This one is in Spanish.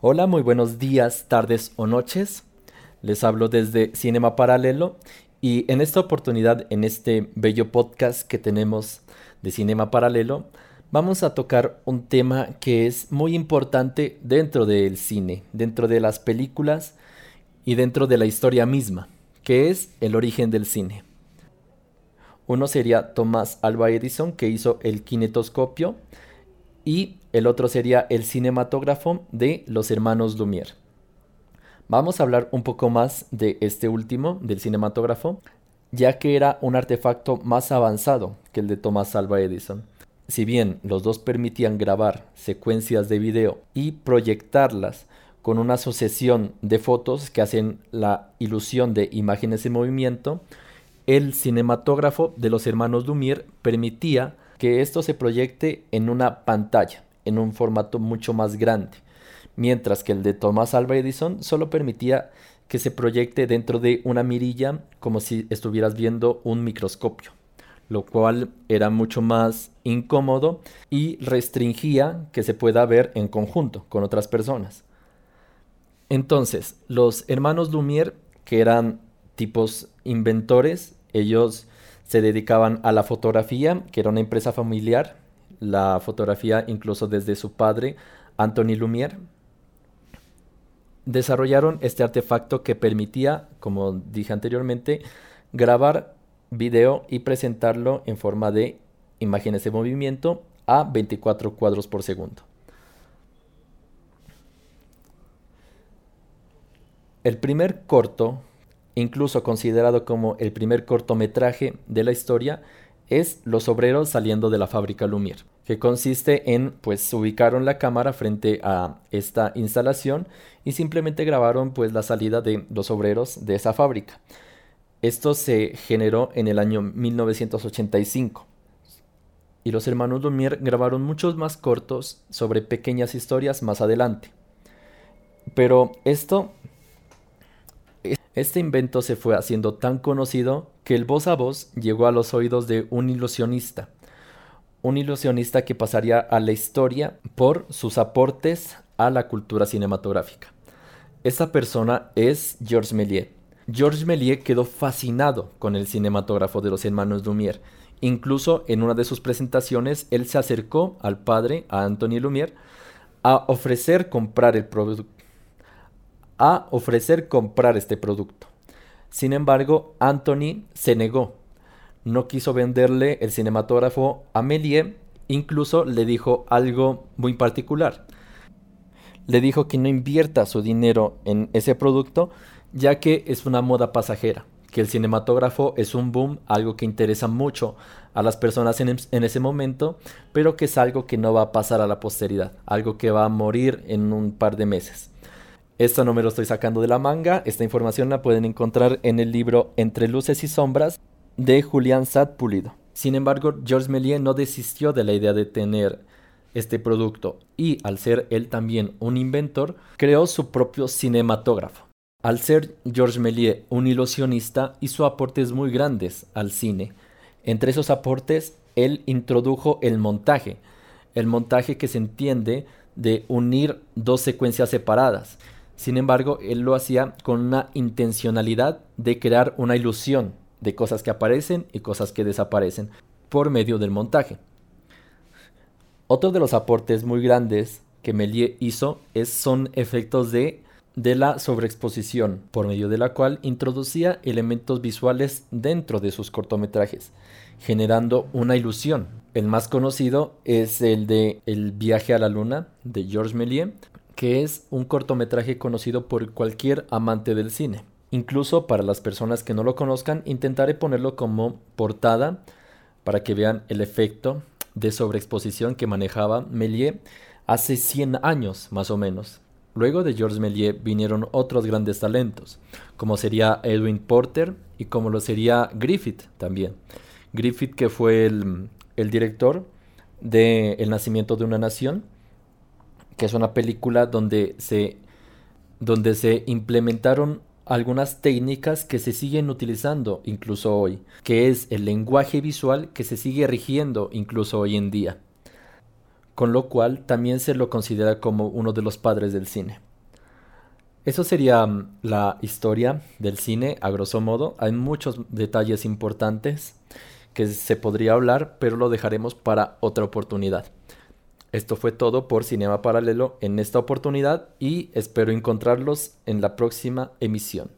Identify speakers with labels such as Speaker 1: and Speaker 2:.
Speaker 1: Hola, muy buenos días, tardes o noches. Les hablo desde Cinema Paralelo y en esta oportunidad, en este bello podcast que tenemos de Cinema Paralelo, vamos a tocar un tema que es muy importante dentro del cine, dentro de las películas y dentro de la historia misma, que es el origen del cine. Uno sería Thomas Alva Edison, que hizo el kinetoscopio, y el otro sería el cinematógrafo de los hermanos Lumière. Vamos a hablar un poco más de este último, del cinematógrafo, ya que era un artefacto más avanzado que el de Thomas Alva Edison. Si bien los dos permitían grabar secuencias de video y proyectarlas con una sucesión de fotos que hacen la ilusión de imágenes en movimiento, el cinematógrafo de los hermanos Lumière permitía que esto se proyecte en una pantalla, en un formato mucho más grande, mientras que el de Thomas Alva Edison solo permitía que se proyecte dentro de una mirilla como si estuvieras viendo un microscopio, lo cual era mucho más incómodo y restringía que se pueda ver en conjunto con otras personas. Entonces, los hermanos Lumière, que eran tipos inventores, ellos se dedicaban a la fotografía, que era una empresa familiar, la fotografía incluso desde su padre, Anthony Lumière. Desarrollaron este artefacto que permitía, como dije anteriormente, grabar video y presentarlo en forma de imágenes de movimiento a 24 cuadros por segundo. El primer corto incluso considerado como el primer cortometraje de la historia, es Los obreros saliendo de la fábrica Lumière, que consiste en, pues, ubicaron la cámara frente a esta instalación y simplemente grabaron, pues, la salida de los obreros de esa fábrica. Esto se generó en el año 1985. Y los hermanos Lumière grabaron muchos más cortos sobre pequeñas historias más adelante. Pero esto este invento se fue haciendo tan conocido que el voz a voz llegó a los oídos de un ilusionista, un ilusionista que pasaría a la historia por sus aportes a la cultura cinematográfica. Esa persona es Georges Méliès. Georges Méliès quedó fascinado con el cinematógrafo de los hermanos Lumière. Incluso en una de sus presentaciones, él se acercó al padre, a Anthony Lumière, a ofrecer comprar el, producto a ofrecer comprar este producto. Sin embargo, Anthony se negó. No quiso venderle el cinematógrafo a Méliès, incluso le dijo algo muy particular. Le dijo que no invierta su dinero en ese producto, ya que es una moda pasajera, que el cinematógrafo es un boom, algo que interesa mucho a las personas en, en, ese momento, pero que es algo que no va a pasar a la posteridad, algo que va a morir en un par de meses. Esto no me lo estoy sacando de la manga, esta información la pueden encontrar en el libro Entre luces y sombras de Julián Sad Pulido. Sin embargo, Georges Méliès no desistió de la idea de tener este producto y al ser él también un inventor, creó su propio cinematógrafo. Al ser Georges Méliès un ilusionista, hizo aportes muy grandes al cine. Entre esos aportes, él introdujo el montaje, el montaje que se entiende de unir dos secuencias separadas. Sin embargo, él lo hacía con una intencionalidad de crear una ilusión de cosas que aparecen y cosas que desaparecen por medio del montaje. Otro de los aportes muy grandes que Méliès hizo es, son efectos de, de la sobreexposición, por medio de la cual introducía elementos visuales dentro de sus cortometrajes, generando una ilusión. El más conocido es el de El viaje a la luna de Georges Méliès, que es un cortometraje conocido por cualquier amante del cine. Incluso para las personas que no lo conozcan, intentaré ponerlo como portada para que vean el efecto de sobreexposición que manejaba Méliès hace 100 años más o menos. Luego de Georges Méliès vinieron otros grandes talentos, como sería Edwin Porter y como lo sería Griffith también. Griffith que fue el, el director de El nacimiento de una nación que es una película donde se, donde se implementaron algunas técnicas que se siguen utilizando incluso hoy, que es el lenguaje visual que se sigue rigiendo incluso hoy en día. con lo cual también se lo considera como uno de los padres del cine. Eso sería mm, la historia del cine a grosso modo. Hay muchos detalles importantes que se podría hablar, pero lo dejaremos para otra oportunidad. Esto fue todo por Cinema Paralelo en esta oportunidad y espero encontrarlos en la próxima emisión.